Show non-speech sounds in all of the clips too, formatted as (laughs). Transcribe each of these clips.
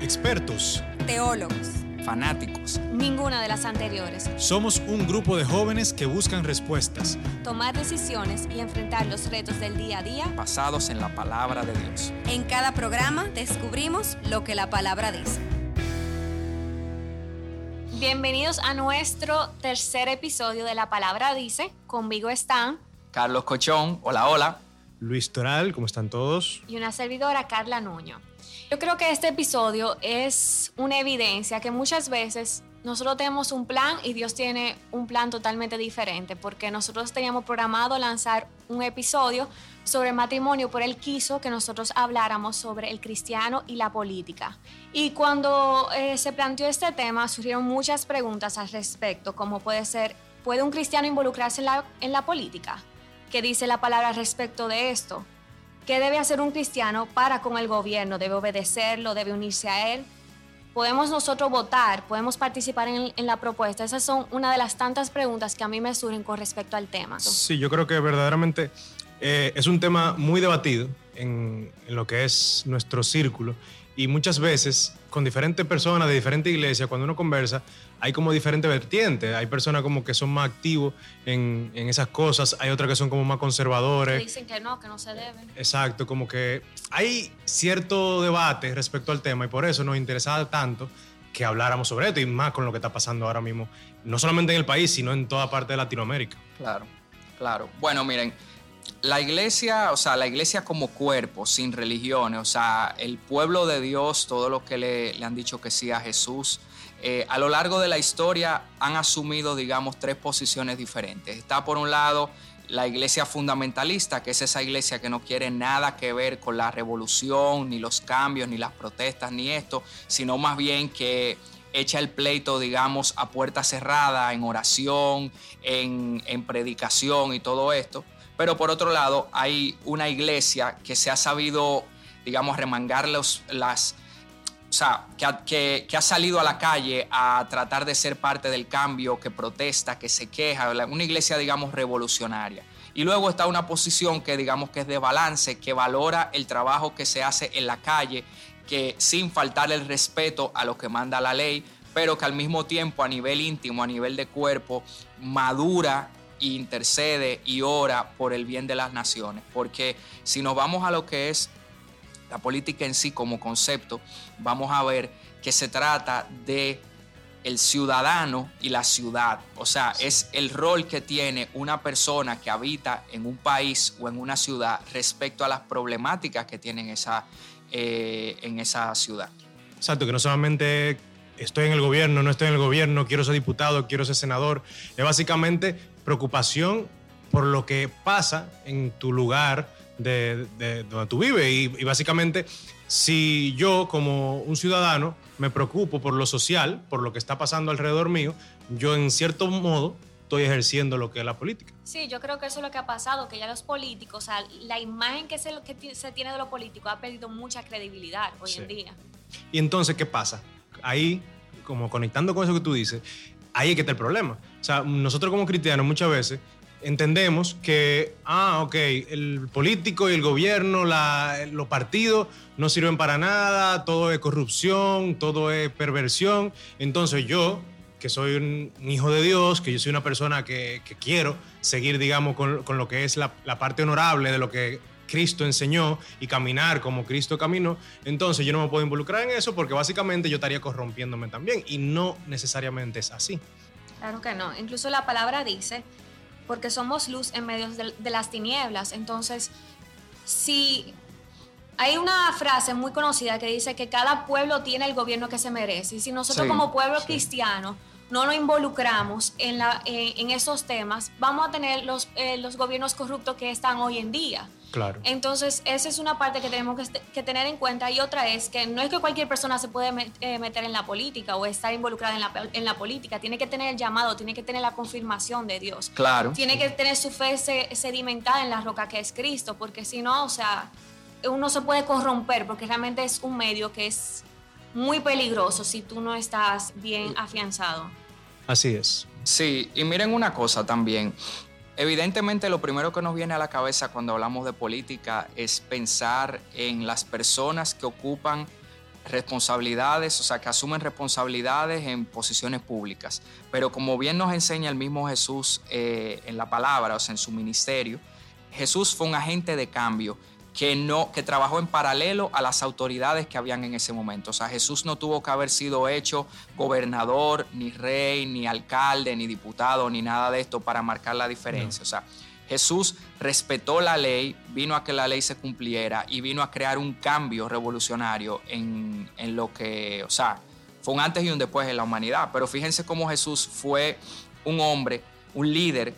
expertos, teólogos, fanáticos. Ninguna de las anteriores. Somos un grupo de jóvenes que buscan respuestas, tomar decisiones y enfrentar los retos del día a día basados en la palabra de Dios. En cada programa descubrimos lo que la palabra dice. Bienvenidos a nuestro tercer episodio de La Palabra Dice. Conmigo están Carlos Cochón, hola, hola. Luis Toral, ¿cómo están todos? Y una servidora, Carla Nuño. Yo creo que este episodio es una evidencia que muchas veces nosotros tenemos un plan y Dios tiene un plan totalmente diferente, porque nosotros teníamos programado lanzar un episodio sobre matrimonio, pero Él quiso que nosotros habláramos sobre el cristiano y la política. Y cuando eh, se planteó este tema, surgieron muchas preguntas al respecto, como puede ser, ¿puede un cristiano involucrarse en la, en la política? ¿Qué dice la palabra respecto de esto? ¿Qué debe hacer un cristiano para con el gobierno? ¿Debe obedecerlo? ¿Debe unirse a él? ¿Podemos nosotros votar? ¿Podemos participar en, la propuesta? Esas son una de las tantas preguntas que a mí me surgen con respecto al tema. Sí, yo creo que verdaderamente eh, es un tema muy debatido en, en lo que es nuestro círculo y muchas veces con diferentes personas de diferentes iglesias, cuando uno conversa, hay como diferentes vertientes. Hay personas como que son más activos en, en esas cosas, hay otras que son como más conservadores. dicen que no, que no se deben. Exacto, como que hay cierto debate respecto al tema y por eso nos interesaba tanto que habláramos sobre esto y más con lo que está pasando ahora mismo, no solamente en el país, sino en toda parte de Latinoamérica. Claro, claro. Bueno, miren, la iglesia, o sea, la iglesia como cuerpo, sin religiones, o sea, el pueblo de Dios, todo lo que le, han dicho que sí a Jesús, eh, a lo largo de la historia han asumido, digamos, tres posiciones diferentes. Está por un lado la iglesia fundamentalista, que es esa iglesia que no quiere nada que ver con la revolución, ni los cambios, ni las protestas, ni esto, sino más bien que echa el pleito, digamos, a puerta cerrada, en oración, en, en predicación y todo esto. Pero por otro lado, hay una iglesia que se ha sabido, digamos, remangar las... O sea, que ha, salido a la calle a tratar de ser parte del cambio, que protesta, que se queja, una iglesia, digamos, revolucionaria. Y luego está una posición que, digamos, que es de balance, que valora el trabajo que se hace en la calle, que sin faltar el respeto a lo que manda la ley, pero que al mismo tiempo a nivel íntimo, a nivel de cuerpo, madura intercede y ora por el bien de las naciones. Porque si nos vamos a lo que es la política en sí como concepto, vamos a ver que se trata de el ciudadano y la ciudad. O sea, es el rol que tiene una persona que habita en un país o en una ciudad respecto a las problemáticas que tiene esa, eh, en esa ciudad. Exacto, que no solamente estoy en el gobierno, no estoy en el gobierno, quiero ser diputado, quiero ser senador. Es básicamente preocupación por lo que pasa en tu lugar de, donde tú vives. Y, básicamente, si yo como un ciudadano me preocupo por lo social, por lo que está pasando alrededor mío, yo en cierto modo estoy ejerciendo lo que es la política. Sí, yo creo que eso es lo que ha pasado, que ya los políticos, o sea, la imagen que se, que se tiene de los políticos ha perdido mucha credibilidad hoy en día. Y entonces, ¿qué pasa? Ahí, como conectando con eso que tú dices, ahí es que está el problema. O sea, nosotros como cristianos muchas veces entendemos que, ah, ok, el político y el gobierno, los partidos no sirven para nada, todo es corrupción, todo es perversión. Entonces yo, que soy un, hijo de Dios, que yo soy una persona que, quiero seguir, digamos, con, lo que es la, la, parte honorable de lo que Cristo enseñó y caminar como Cristo caminó, entonces yo no me puedo involucrar en eso porque básicamente yo estaría corrompiéndome también y no necesariamente es así. Claro que no. Incluso la palabra dice, porque somos luz en medio de, las tinieblas. Entonces, si hay una frase muy conocida que dice que cada pueblo tiene el gobierno que se merece. Y si nosotros como pueblo cristiano no nos involucramos en, la, en esos temas, vamos a tener los, eh, los gobiernos corruptos que están hoy en día. Claro. Entonces, esa es una parte que tenemos que, tener en cuenta. Y otra es que no es que cualquier persona se puede eh, meter en la política o estar involucrada en la, en la, política. Tiene que tener el llamado, tiene que tener la confirmación de Dios. Claro. Tiene que tener su fe sedimentada en la roca que es Cristo, porque si no, o sea, uno se puede corromper, porque realmente es un medio que es muy peligroso si tú no estás bien afianzado. Así es. Sí, y miren una cosa también. Evidentemente lo primero que nos viene a la cabeza cuando hablamos de política es pensar en las personas que ocupan responsabilidades, o sea, que asumen responsabilidades en posiciones públicas. Pero como bien nos enseña el mismo Jesús eh, en la palabra, o sea, en su ministerio, Jesús fue un agente de cambio que, no, que trabajó en paralelo a las autoridades que habían en ese momento. O sea, Jesús no tuvo que haber sido hecho gobernador, ni rey, ni alcalde, ni diputado, ni nada de esto para marcar la diferencia. O sea, Jesús respetó la ley, vino a que la ley se cumpliera y vino a crear un cambio revolucionario en, en lo que, o sea, fue un antes y un después en la humanidad. Pero fíjense cómo Jesús fue un hombre, un líder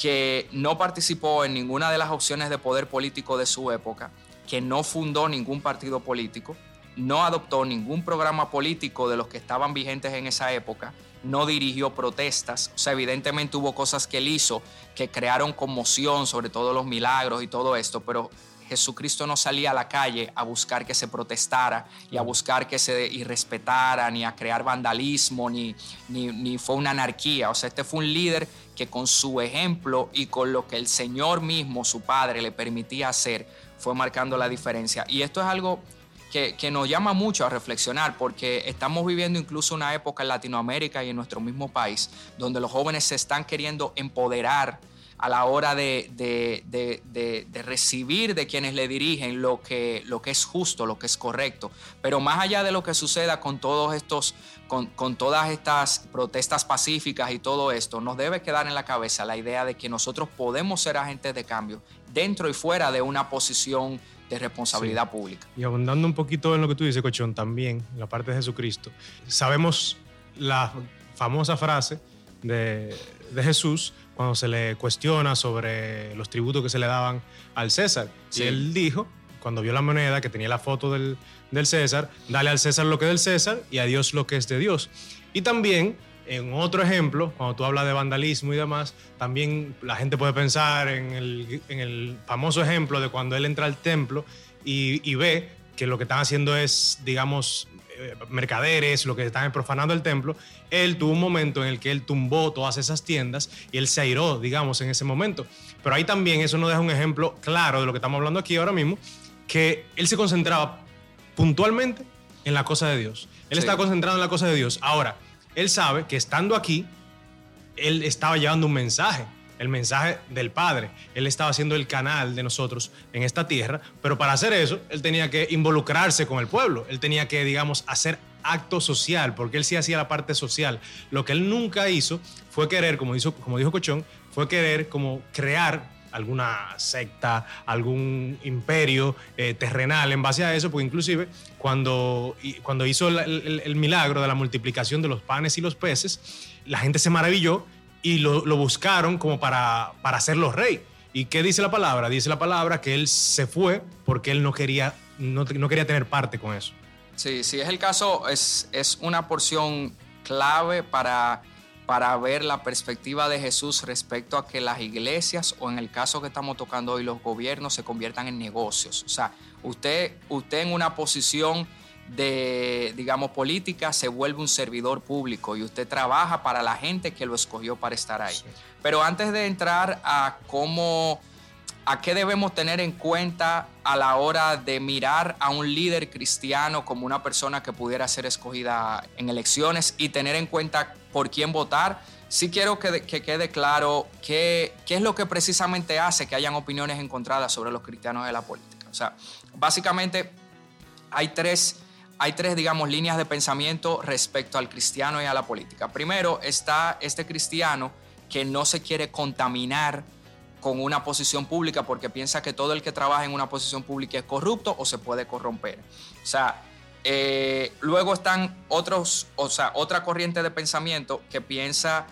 que no participó en ninguna de las opciones de poder político de su época, que no fundó ningún partido político, no adoptó ningún programa político de los que estaban vigentes en esa época, no dirigió protestas, o sea, evidentemente hubo cosas que él hizo que crearon conmoción, sobre todo los milagros y todo esto, pero Jesucristo no salía a la calle a buscar que se protestara y a buscar que se irrespetara, ni a crear vandalismo, ni, ni, ni, fue una anarquía. O sea, este fue un líder que con su ejemplo y con lo que el Señor mismo, su Padre, le permitía hacer, fue marcando la diferencia. Y esto es algo que, que, nos llama mucho a reflexionar porque estamos viviendo incluso una época en Latinoamérica y en nuestro mismo país donde los jóvenes se están queriendo empoderar a la hora de, de, recibir de quienes le dirigen lo que, lo que es justo, lo que es correcto. Pero más allá de lo que suceda con todos estos, con, con, todas estas protestas pacíficas y todo esto, nos debe quedar en la cabeza la idea de que nosotros podemos ser agentes de cambio dentro y fuera de una posición de responsabilidad pública. Y abundando un poquito en lo que tú dices, Cochón, también, en la parte de Jesucristo, sabemos la famosa frase de, de Jesús cuando se le cuestiona sobre los tributos que se le daban al César. Sí. Y él dijo, cuando vio la moneda que tenía la foto del, del, César, dale al César lo que es del César y a Dios lo que es de Dios. Y también, en otro ejemplo, cuando tú hablas de vandalismo y demás, también la gente puede pensar en el, en el famoso ejemplo de cuando él entra al templo y, y ve que lo que están haciendo es, digamos, mercaderes, lo que estaban profanando el templo, él tuvo un momento en el que él tumbó todas esas tiendas y él se airó, digamos, en ese momento. Pero ahí también eso nos deja un ejemplo claro de lo que estamos hablando aquí ahora mismo, que él se concentraba puntualmente en la cosa de Dios. Él sí. estaba concentrado en la cosa de Dios. Ahora, él sabe que estando aquí, él estaba llevando un mensaje el mensaje del Padre. Él estaba siendo el canal de nosotros en esta tierra, pero para hacer eso, él tenía que involucrarse con el pueblo, él tenía que, digamos, hacer acto social, porque él sí hacía la parte social. Lo que él nunca hizo fue querer, como, hizo, como dijo Cochón, fue querer como crear alguna secta, algún imperio eh, terrenal en base a eso, porque inclusive cuando, cuando hizo el milagro de la multiplicación de los panes y los peces, la gente se maravilló y lo, lo, buscaron como para, para hacerlo rey. ¿Y qué dice la palabra? Dice la palabra que él se fue porque él no quería, no, no quería tener parte con eso. Sí, sí, es el caso, es, es una porción clave para, para ver la perspectiva de Jesús respecto a que las iglesias o en el caso que estamos tocando hoy los gobiernos se conviertan en negocios. O sea, usted, usted en una posición de, digamos, política, se vuelve un servidor público y usted trabaja para la gente que lo escogió para estar ahí. Sí. Pero antes de entrar a cómo, a qué debemos tener en cuenta a la hora de mirar a un líder cristiano como una persona que pudiera ser escogida en elecciones y tener en cuenta por quién votar, sí quiero que, que quede claro qué, qué es lo que precisamente hace que hayan opiniones encontradas sobre los cristianos de la política. O sea, básicamente hay tres hay tres, digamos, líneas de pensamiento respecto al cristiano y a la política. Primero está este cristiano que no se quiere contaminar con una posición pública porque piensa que todo el que trabaja en una posición pública es corrupto o se puede corromper. O sea, eh, luego están otros, o sea, otra corriente de pensamiento que piensa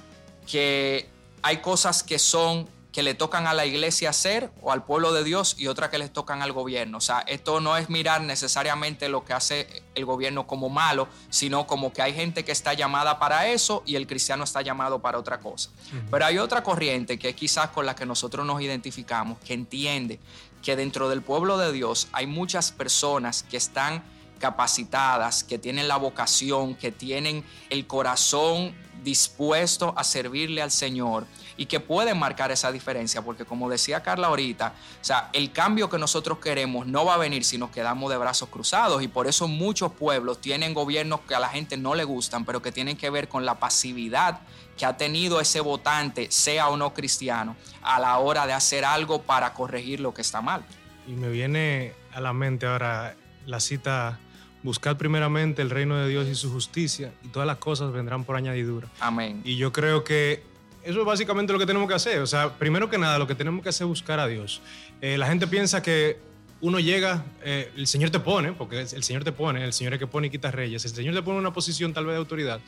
que hay cosas que son que le tocan a la iglesia hacer o al pueblo de Dios y otra que les tocan al gobierno. O sea, esto no es mirar necesariamente lo que hace el gobierno como malo, sino como que hay gente que está llamada para eso y el cristiano está llamado para otra cosa. Uh -huh. Pero hay otra corriente que es quizás con la que nosotros nos identificamos, que entiende que dentro del pueblo de Dios hay muchas personas que están capacitadas, que tienen la vocación, que tienen el corazón dispuesto a servirle al Señor y que pueden marcar esa diferencia, porque como decía Carla ahorita, o sea, el cambio que nosotros queremos no va a venir si nos quedamos de brazos cruzados y por eso muchos pueblos tienen gobiernos que a la gente no le gustan, pero que tienen que ver con la pasividad que ha tenido ese votante, sea o no cristiano, a la hora de hacer algo para corregir lo que está mal. Y me viene a la mente ahora la cita buscar primeramente el reino de Dios y su justicia y todas las cosas vendrán por añadidura. Amén. Y yo creo que eso es básicamente lo que tenemos que hacer. O sea, primero que nada, lo que tenemos que hacer es buscar a Dios. Eh, la gente piensa que uno llega, eh, el Señor te pone, porque el Señor te pone, el Señor es que pone y quita reyes, el Señor te pone una posición tal vez de autoridad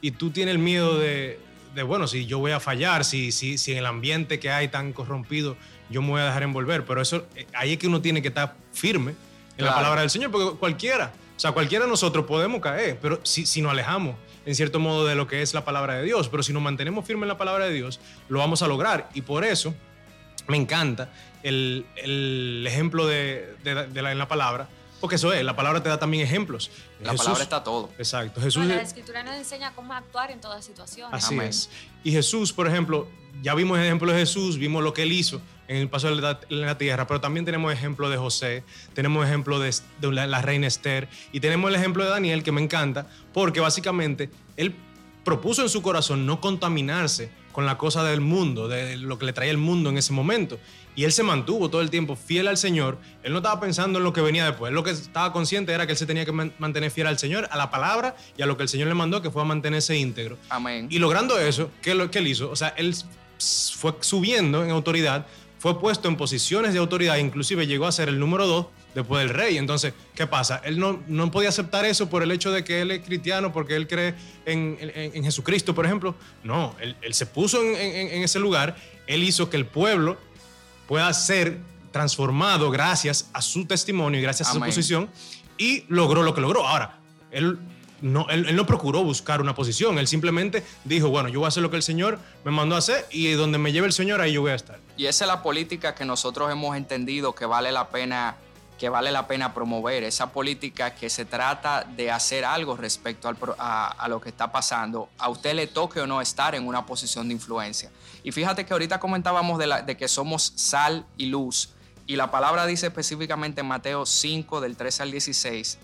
y tú tienes el miedo de, de bueno, si yo voy a fallar, si, si, si en el ambiente que hay tan corrompido yo me voy a dejar envolver, pero eso, eh, ahí es que uno tiene que estar firme en la palabra del Señor, porque cualquiera, o sea, cualquiera de nosotros podemos caer, pero si, si nos alejamos en cierto modo de lo que es la palabra de Dios, pero si nos mantenemos firmes en la palabra de Dios, lo vamos a lograr. Y por eso me encanta el, el ejemplo de, de- de la, en la palabra, porque eso es, la palabra te da también ejemplos. La Jesús- palabra está todo. Exacto, Jesús... Bueno, la escritura nos enseña cómo actuar en todas situaciones. Así Amén. es. Y Jesús, por ejemplo, ya vimos el ejemplo de Jesús, vimos lo que él hizo en el paso de la, en la tierra, pero también tenemos ejemplo de José, tenemos ejemplo de, de la, la reina Esther y tenemos el ejemplo de Daniel que me encanta porque básicamente él propuso en su corazón no contaminarse con la cosa del mundo, de lo que le traía el mundo en ese momento. Y él se mantuvo todo el tiempo fiel al Señor. Él no estaba pensando en lo que venía después. Él lo que estaba consciente era que él se tenía que man- mantener fiel al Señor, a la palabra y a lo que el Señor le mandó, que fue a mantenerse íntegro. Amén. Y logrando eso, ¿qué, lo, qué él hizo? O sea, él fue subiendo en autoridad, fue puesto en posiciones de autoridad, inclusive llegó a ser el número dos después del rey. Entonces, ¿qué pasa? Él no, no podía aceptar eso por el hecho de que él es cristiano, porque él cree en, en- en Jesucristo, por ejemplo. No, él, él se puso en ese lugar, él hizo que el pueblo pueda ser transformado gracias a su testimonio y gracias a su posición y logró lo que logró. Ahora, él no, él, él no procuró buscar una posición, él simplemente dijo, bueno, yo voy a hacer lo que el Señor me mandó a hacer y donde me lleve el Señor ahí yo voy a estar. Y esa es la política que nosotros hemos entendido que vale la pena que vale la pena promover, esa política que se trata de hacer algo respecto al a, a lo que está pasando, a usted le toque o no estar en una posición de influencia. Y fíjate que ahorita comentábamos de, la- de que somos sal y luz, y la palabra dice específicamente en Mateo 5, del 13 al 16,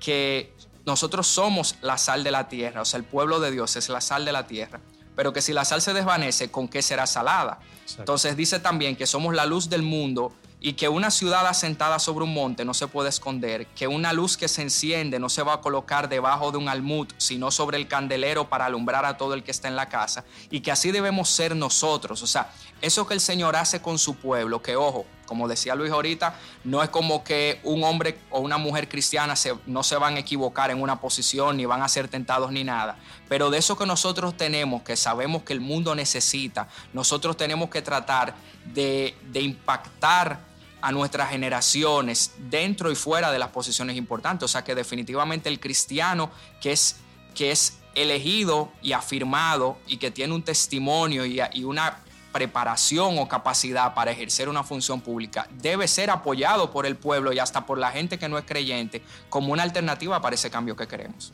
que nosotros somos la sal de la tierra, o sea, el pueblo de Dios es la sal de la tierra, pero que si la sal se desvanece, ¿con qué será salada? Exacto. Entonces dice también que somos la luz del mundo y que una ciudad asentada sobre un monte no se puede esconder, que una luz que se enciende no se va a colocar debajo de un almud, sino sobre el candelero para alumbrar a todo el que está en la casa, y que así debemos ser nosotros. O sea, eso que el Señor hace con su pueblo, que ojo, como decía Luis ahorita, no es como que un hombre o una mujer cristiana se- no se van a equivocar en una posición, ni van a ser tentados ni nada. Pero de eso que nosotros tenemos, que sabemos que el mundo necesita, nosotros tenemos que tratar de, de impactar a nuestras generaciones dentro y fuera de las posiciones importantes. O sea que definitivamente el cristiano que es, que es elegido y afirmado y que tiene un testimonio y, y una preparación o capacidad para ejercer una función pública debe ser apoyado por el pueblo y hasta por la gente que no es creyente como una alternativa para ese cambio que queremos.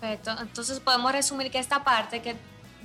Perfecto. Entonces podemos resumir que esta parte, que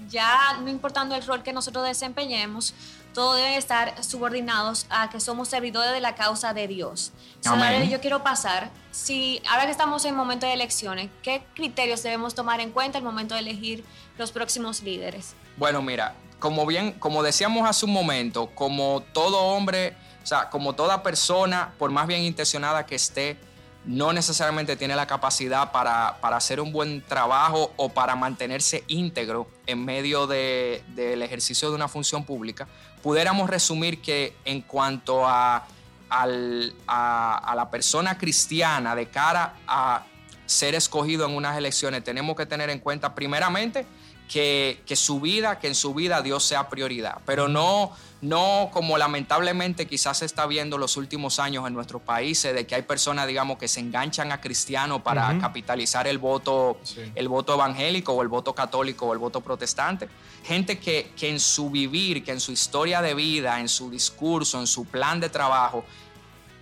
ya no importando el rol que nosotros desempeñemos, todos deben estar subordinados a que somos servidores de la causa de Dios. Entonces, yo quiero pasar, si ahora que estamos en momento de elecciones, ¿qué criterios debemos tomar en cuenta al momento de elegir los próximos líderes? Bueno, mira, como bien, como decíamos hace un momento, como todo hombre, o sea, como toda persona, por más bien intencionada que esté, no necesariamente tiene la capacidad para, para hacer un buen trabajo o para mantenerse íntegro en medio de- del ejercicio de una función pública, pudiéramos resumir que en cuanto a, a- a la persona cristiana de cara a ser escogido en unas elecciones, tenemos que tener en cuenta primeramente que, que su vida, que en su vida Dios sea prioridad, pero no, no como lamentablemente quizás se está viendo los últimos años en nuestros países, de que hay personas, digamos, que se enganchan a cristianos para capitalizar el voto, Sí. el voto evangélico o el voto católico o el voto protestante. Gente que, que en su vivir, que en su historia de vida, en su discurso, en su plan de trabajo,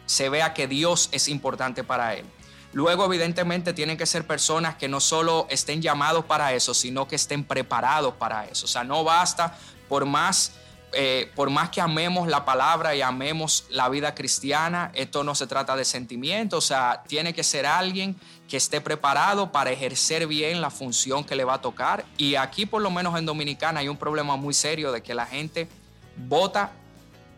se vea que Dios es importante para él. Luego, evidentemente, tienen que ser personas que no solo estén llamados para eso, sino que estén preparados para eso. O sea, no basta por más eh, por más que amemos la palabra y amemos la vida cristiana, esto no se trata de sentimiento, o sea, tiene que ser alguien que esté preparado para ejercer bien la función que le va a tocar. Y aquí, por lo menos en Dominicana, hay un problema muy serio de que la gente vota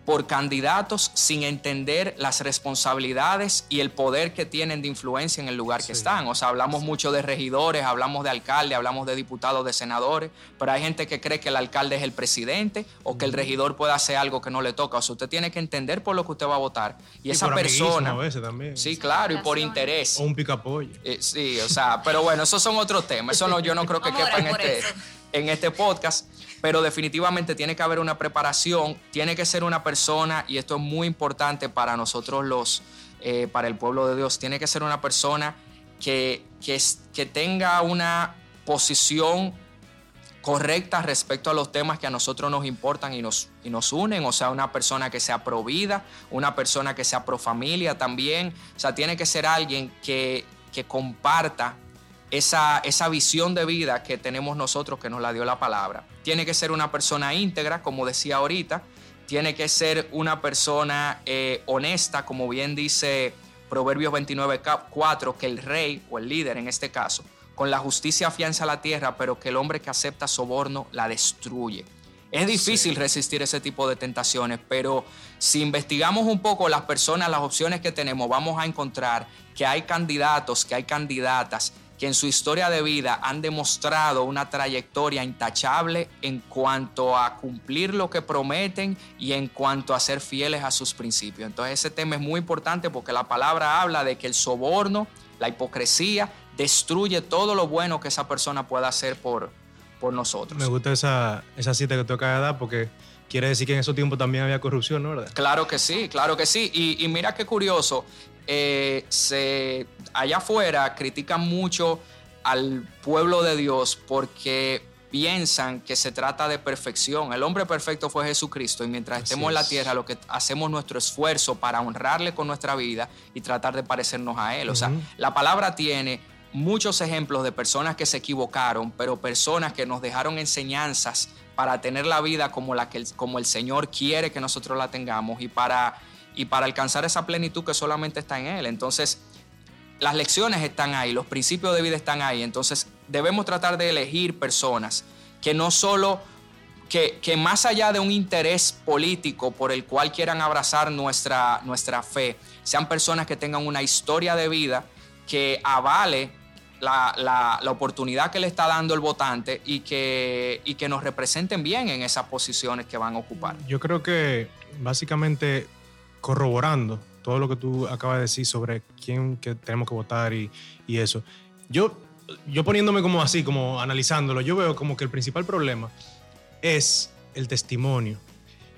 por candidatos sin entender las responsabilidades y el poder que tienen de influencia en el lugar que están. O sea, hablamos mucho de regidores, hablamos de alcaldes, hablamos de diputados, de senadores, pero hay gente que cree que el alcalde es el presidente o que el regidor puede hacer algo que no le toca. O sea, usted tiene que entender por lo que usted va a votar. Y, esa persona... A veces también. Sí, claro, y por interés. O un picapollo. Eh, sí, o sea, pero bueno, esos son otros temas. Eso no, yo no creo que (laughs) quepa en este, en este podcast pero definitivamente tiene que haber una preparación, tiene que ser una persona, y esto es muy importante para nosotros los, eh, para el pueblo de Dios, tiene que ser una persona que, que, tenga una posición correcta respecto a los temas que a nosotros nos importan y nos, y nos unen, o sea, una persona que sea pro vida, una persona que sea pro familia también, o sea, tiene que ser alguien que, que comparta esa, esa visión de vida que tenemos nosotros que nos la dio la palabra. Tiene que ser una persona íntegra, como decía ahorita, tiene que ser una persona eh, honesta, como bien dice Proverbios 29, 4, que el rey o el líder en este caso, con la justicia afianza la tierra, pero que el hombre que acepta soborno la destruye. Es difícil resistir ese tipo de tentaciones, pero si investigamos un poco las personas, las opciones que tenemos, vamos a encontrar que hay candidatos, que hay candidatas que en su historia de vida han demostrado una trayectoria intachable en cuanto a cumplir lo que prometen y en cuanto a ser fieles a sus principios. Entonces ese tema es muy importante porque la palabra habla de que el soborno, la hipocresía, destruye todo lo bueno que esa persona pueda hacer por, por nosotros. Me gusta esa, esa cita que tú acabas de dar porque quiere decir que en esos tiempos también había corrupción, ¿no? ¿verdad? Claro que sí, claro que sí. Y, y mira qué curioso, eh, se, allá afuera critican mucho al pueblo de Dios porque piensan que se trata de perfección. El hombre perfecto fue Jesucristo y mientras estemos en la tierra lo que hacemos nuestro esfuerzo para honrarle con nuestra vida y tratar de parecernos a Él. O sea, la palabra tiene muchos ejemplos de personas que se equivocaron, pero personas que nos dejaron enseñanzas para tener la vida como, la que, como el Señor quiere que nosotros la tengamos y para y para alcanzar esa plenitud que solamente está en Él. Entonces, las lecciones están ahí, los principios de vida están ahí. Entonces, debemos tratar de elegir personas que no solo, que, que más allá de un interés político por el cual quieran abrazar nuestra, nuestra fe, sean personas que tengan una historia de vida que avale la, la, la, oportunidad que le está dando el votante y que, y que nos representen bien en esas posiciones que van a ocupar. Yo creo que básicamente corroborando todo lo que tú acabas de decir sobre quién que tenemos que votar y, y eso. Yo, yo poniéndome como así, como analizándolo, yo veo como que el principal problema es el testimonio.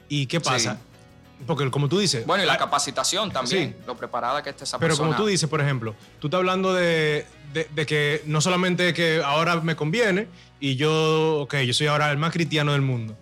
¿Y qué pasa? Sí. Porque como tú dices... Bueno, y la capacitación también, sí. lo preparada que esté esa Pero persona. como tú dices, por ejemplo, tú estás hablando de, de, de, que no solamente que ahora me conviene y yo, ok, yo soy ahora el más cristiano del mundo.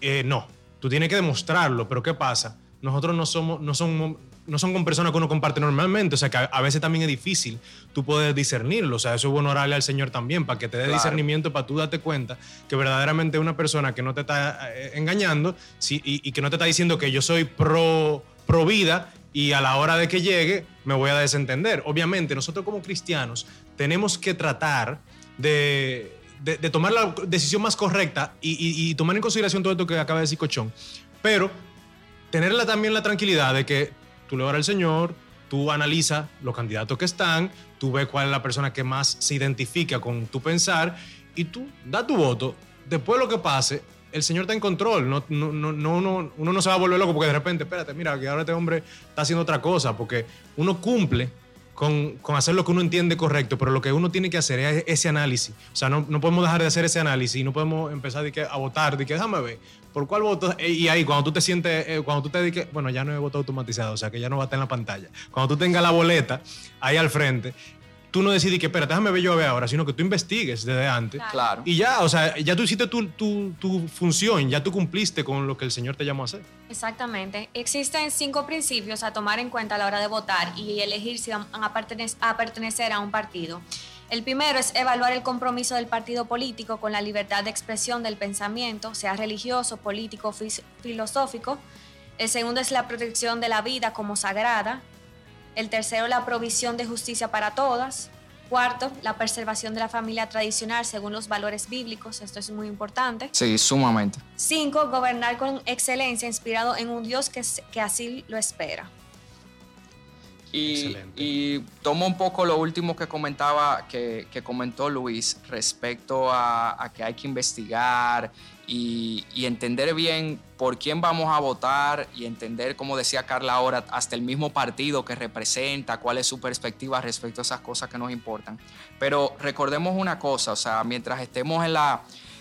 Eh, no, tú tienes que demostrarlo, pero ¿qué pasa? nosotros no somos, no somos, no son con personas que uno comparte normalmente, o sea que a, a, veces también es difícil tú poder discernirlo, o sea, eso es bueno orarle al Señor también, para que te dé claro. discernimiento, para tú darte cuenta que verdaderamente una persona que no te está eh, engañando sí, y, y, que no te está diciendo que yo soy pro, pro vida y a la hora de que llegue me voy a desentender. Obviamente, nosotros como cristianos tenemos que tratar de, de, de tomar la decisión más correcta y, y, y tomar en consideración todo esto que acaba de decir Cochón, pero tenerla también la tranquilidad de que tú le oras al Señor, tú analizas los candidatos que están, tú ves cuál es la persona que más se identifica con tu pensar y tú da tu voto. Después lo que pase, el Señor está en control. No, no, no, uno, uno no se va a volver loco porque de repente, espérate, mira, que ahora este hombre está haciendo otra cosa, porque uno cumple con, con, hacer lo que uno entiende correcto, pero lo que uno tiene que hacer es ese análisis. O sea, no, no podemos dejar de hacer ese análisis, no podemos empezar de que, a votar, de que déjame ver, ¿por cuál voto? Y ahí, cuando tú te sientes, eh, cuando tú te dediques, bueno, ya no es voto automatizado, o sea, que ya no va a estar en la pantalla. Cuando tú tengas la boleta ahí al frente, tú no decides que, espera, déjame ver yo a ver ahora, sino que tú investigues desde antes. Claro. Y ya, o sea, ya tú hiciste tu, tu, tu función, ya tú cumpliste con lo que el Señor te llamó a hacer. Exactamente. Existen cinco principios a tomar en cuenta a la hora de votar y elegir si van a pertenecer a un partido. El primero es evaluar el compromiso del partido político con la libertad de expresión del pensamiento, sea religioso, político, filosófico. El segundo es la protección de la vida como sagrada. El tercero, la provisión de justicia para todas. Cuarto, la preservación de la familia tradicional según los valores bíblicos. Esto es muy importante. Sí, sumamente. Cinco, gobernar con excelencia, inspirado en un Dios que, que así lo espera. Y, y tomo un poco lo último que comentaba, que, que comentó Luis respecto a, a que hay que investigar y, y entender bien por quién vamos a votar y entender, como decía Carla ahora, hasta el mismo partido que representa, cuál es su perspectiva respecto a esas cosas que nos importan. Pero recordemos una cosa, o sea, mientras estemos en la,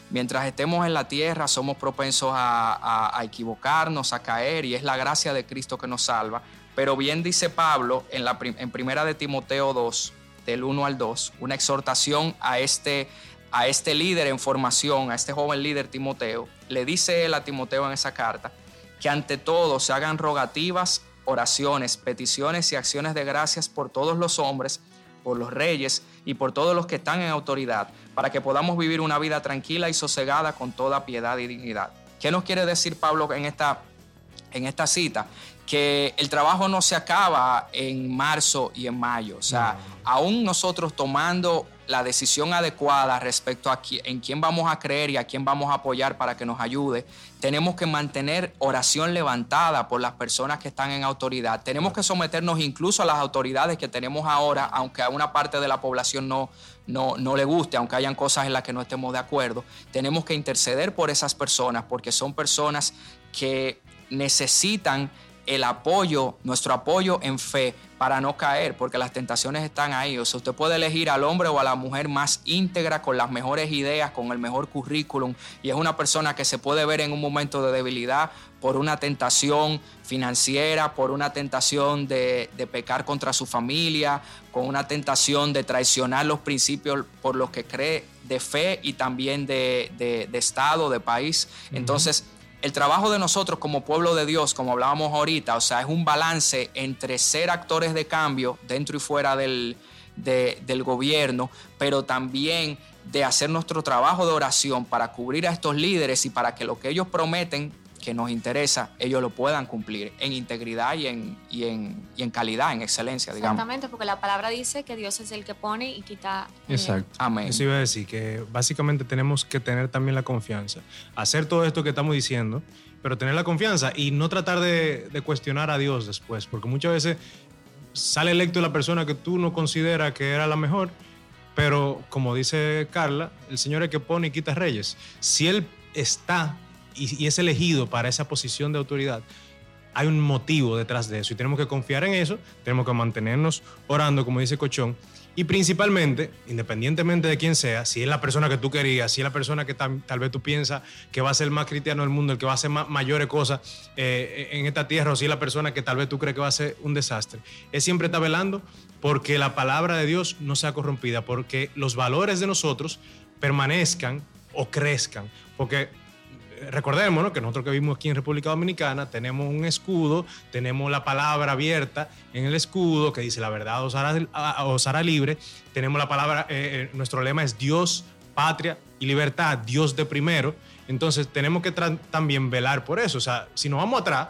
mientras estemos en la tierra somos propensos a, a- a equivocarnos, a caer y es la gracia de Cristo que nos salva. Pero bien dice Pablo en, la, en primera de Timoteo 2, del 1 al 2, una exhortación a este, a este líder en formación, a este joven líder Timoteo. Le dice él a Timoteo en esa carta que ante todo se hagan rogativas, oraciones, peticiones y acciones de gracias por todos los hombres, por los reyes y por todos los que están en autoridad, para que podamos vivir una vida tranquila y sosegada con toda piedad y dignidad. ¿Qué nos quiere decir Pablo en esta, en esta cita? Que el trabajo no se acaba en marzo y en mayo. O sea, aún nosotros tomando la decisión adecuada respecto a qui- en quién vamos a creer y a quién vamos a apoyar para que nos ayude, tenemos que mantener oración levantada por las personas que están en autoridad. Tenemos que someternos incluso a las autoridades que tenemos ahora, aunque a una parte de la población no, no, no le guste, aunque hayan cosas en las que no estemos de acuerdo. Tenemos que interceder por esas personas porque son personas que necesitan el apoyo, nuestro apoyo en fe para no caer, porque las tentaciones están ahí. O sea, usted puede elegir al hombre o a la mujer más íntegra, con las mejores ideas, con el mejor currículum, y es una persona que se puede ver en un momento de debilidad por una tentación financiera, por una tentación de, de pecar contra su familia, con una tentación de traicionar los principios por los que cree de fe y también de, de- de Estado, de país. Entonces, el trabajo de nosotros como pueblo de Dios, como hablábamos ahorita, o sea, es un balance entre ser actores de cambio dentro y fuera del, de- del gobierno, pero también de hacer nuestro trabajo de oración para cubrir a estos líderes y para que lo que ellos prometen, que nos interesa, ellos lo puedan cumplir en integridad y en, y en, y en calidad, en excelencia, digamos. Exactamente, porque la palabra dice que Dios es el que pone y quita. dinero. Amén. Eso iba a decir que básicamente tenemos que tener también la confianza, hacer todo esto que estamos diciendo, pero tener la confianza y no tratar de, de cuestionar a Dios después, porque muchas veces sale electo la persona que tú no consideras que era la mejor, pero como dice Carla, el Señor es que pone y quita reyes. Si Él está y, es elegido para esa posición de autoridad, hay un motivo detrás de eso y tenemos que confiar en eso, tenemos que mantenernos orando, como dice Cochón, y principalmente, independientemente de quién sea, si es la persona que tú querías, si es la persona que tal, vez tú piensas que va a ser más cristiano del mundo, el que va a hacer ma- mayores cosas eh, en esta tierra, o si es la persona que tal vez tú crees que va a ser un desastre, es siempre estar velando porque la palabra de Dios no sea corrompida, porque los valores de nosotros permanezcan o crezcan, porque recordemos que nosotros que vivimos aquí en República Dominicana tenemos un escudo, tenemos la palabra abierta en el escudo que dice la verdad os hará, a- os hará libre, tenemos la palabra, eh, eh, nuestro lema es Dios, patria y libertad, Dios de primero, entonces tenemos que también velar por eso, o sea, si nos vamos atrás,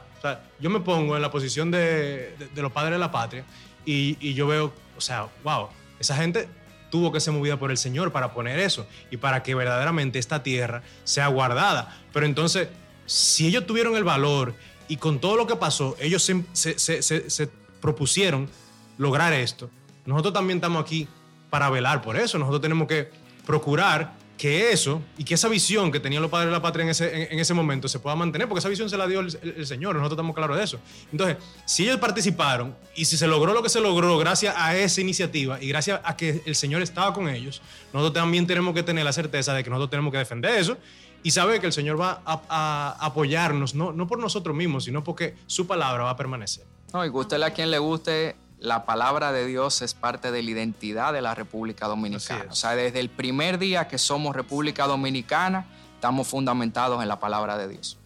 yo me pongo en la posición de los padres de la patria y, y yo veo, o sea, wow, esa gente tuvo que ser movida por el Señor para poner eso y para que verdaderamente esta tierra sea guardada. Pero entonces, si ellos tuvieron el valor y con todo lo que pasó, ellos se, se- propusieron lograr esto, nosotros también estamos aquí para velar por eso. Nosotros tenemos que procurar que eso y que esa visión que tenían los padres de la patria en ese, en, ese momento se pueda mantener, porque esa visión se la dio el, Señor, nosotros estamos claros de eso. Entonces, si ellos participaron y si se logró lo que se logró gracias a esa iniciativa y gracias a que el Señor estaba con ellos, nosotros también tenemos que tener la certeza de que nosotros tenemos que defender eso y saber que el Señor va a, a apoyarnos, no, no por nosotros mismos, sino porque su palabra va a permanecer. No, y gústele a quien le guste, la palabra de Dios es parte de la identidad de la República Dominicana. O sea, desde el primer día que somos República Dominicana, estamos fundamentados en la palabra de Dios.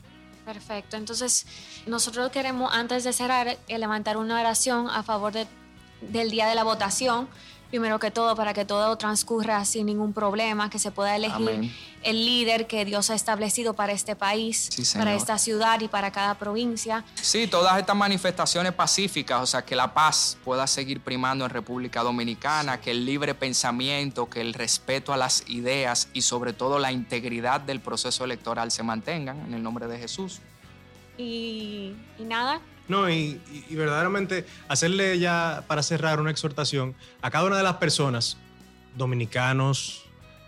Perfecto. Entonces, nosotros queremos, antes de cerrar, eh, levantar una oración a favor del día de la votación primero que todo, para que todo transcurra sin ningún problema, que se pueda elegir el líder que Dios ha establecido para este país, para esta ciudad y para cada provincia. Sí, todas estas manifestaciones pacíficas, o sea, que la paz pueda seguir primando en República Dominicana, que el libre pensamiento, que el respeto a las ideas y sobre todo la integridad del proceso electoral se mantengan en el nombre de Jesús. Y, y nada, no, y, verdaderamente hacerle ya para cerrar una exhortación a cada una de las personas, dominicanos,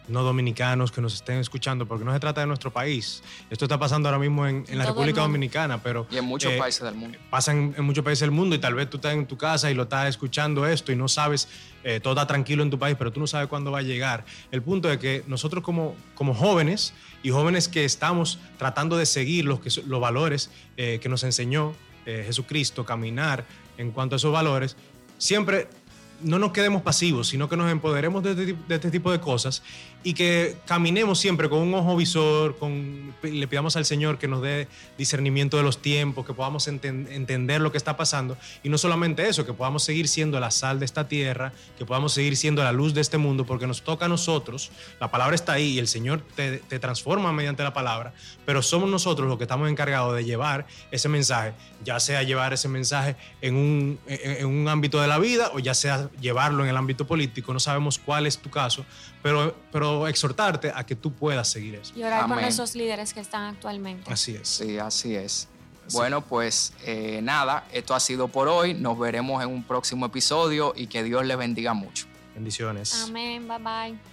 no dominicanos que nos estén escuchando, porque no se trata de nuestro país. Esto está pasando ahora mismo en, la República Dominicana, pero... Y en muchos eh, países del mundo. Pasa en, muchos países del mundo y tal vez tú estás en tu casa y lo estás escuchando esto y no sabes, eh, todo está tranquilo en tu país, pero tú no sabes cuándo va a llegar. El punto es que nosotros como, como jóvenes y jóvenes que estamos tratando de seguir los, que, los valores eh, que nos enseñó eh, Jesucristo, caminar en cuanto a esos valores, siempre no nos quedemos pasivos, sino que nos empoderemos de este, de este tipo de cosas y que caminemos siempre con un ojo visor, le pidamos al Señor que nos dé discernimiento de los tiempos, que podamos entender lo que está pasando. Y no solamente eso, que podamos seguir siendo la sal de esta tierra, que podamos seguir siendo la luz de este mundo, porque nos toca a nosotros, la palabra está ahí y el Señor te, transforma mediante la palabra, pero somos nosotros los que estamos encargados de llevar ese mensaje, ya sea llevar ese mensaje en un, en un ámbito de la vida o ya sea llevarlo en el ámbito político, no sabemos cuál es tu caso, pero, pero exhortarte a que tú puedas seguir eso. Y orar por esos líderes que están actualmente. Así es. Sí, así es. Bueno, pues eh, nada, esto ha sido por hoy. Nos veremos en un próximo episodio y que Dios les bendiga mucho. Bendiciones. Amén, bye bye.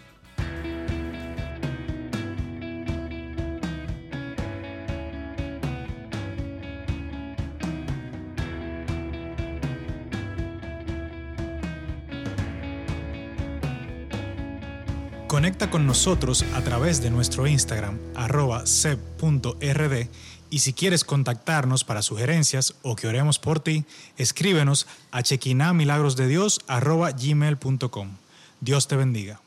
Conecta con nosotros a través de nuestro Instagram, arroba seb.rd, y si quieres contactarnos para sugerencias o que oremos por ti, escríbenos a chequinamilagrosdedios.gmail.com. Dios te bendiga.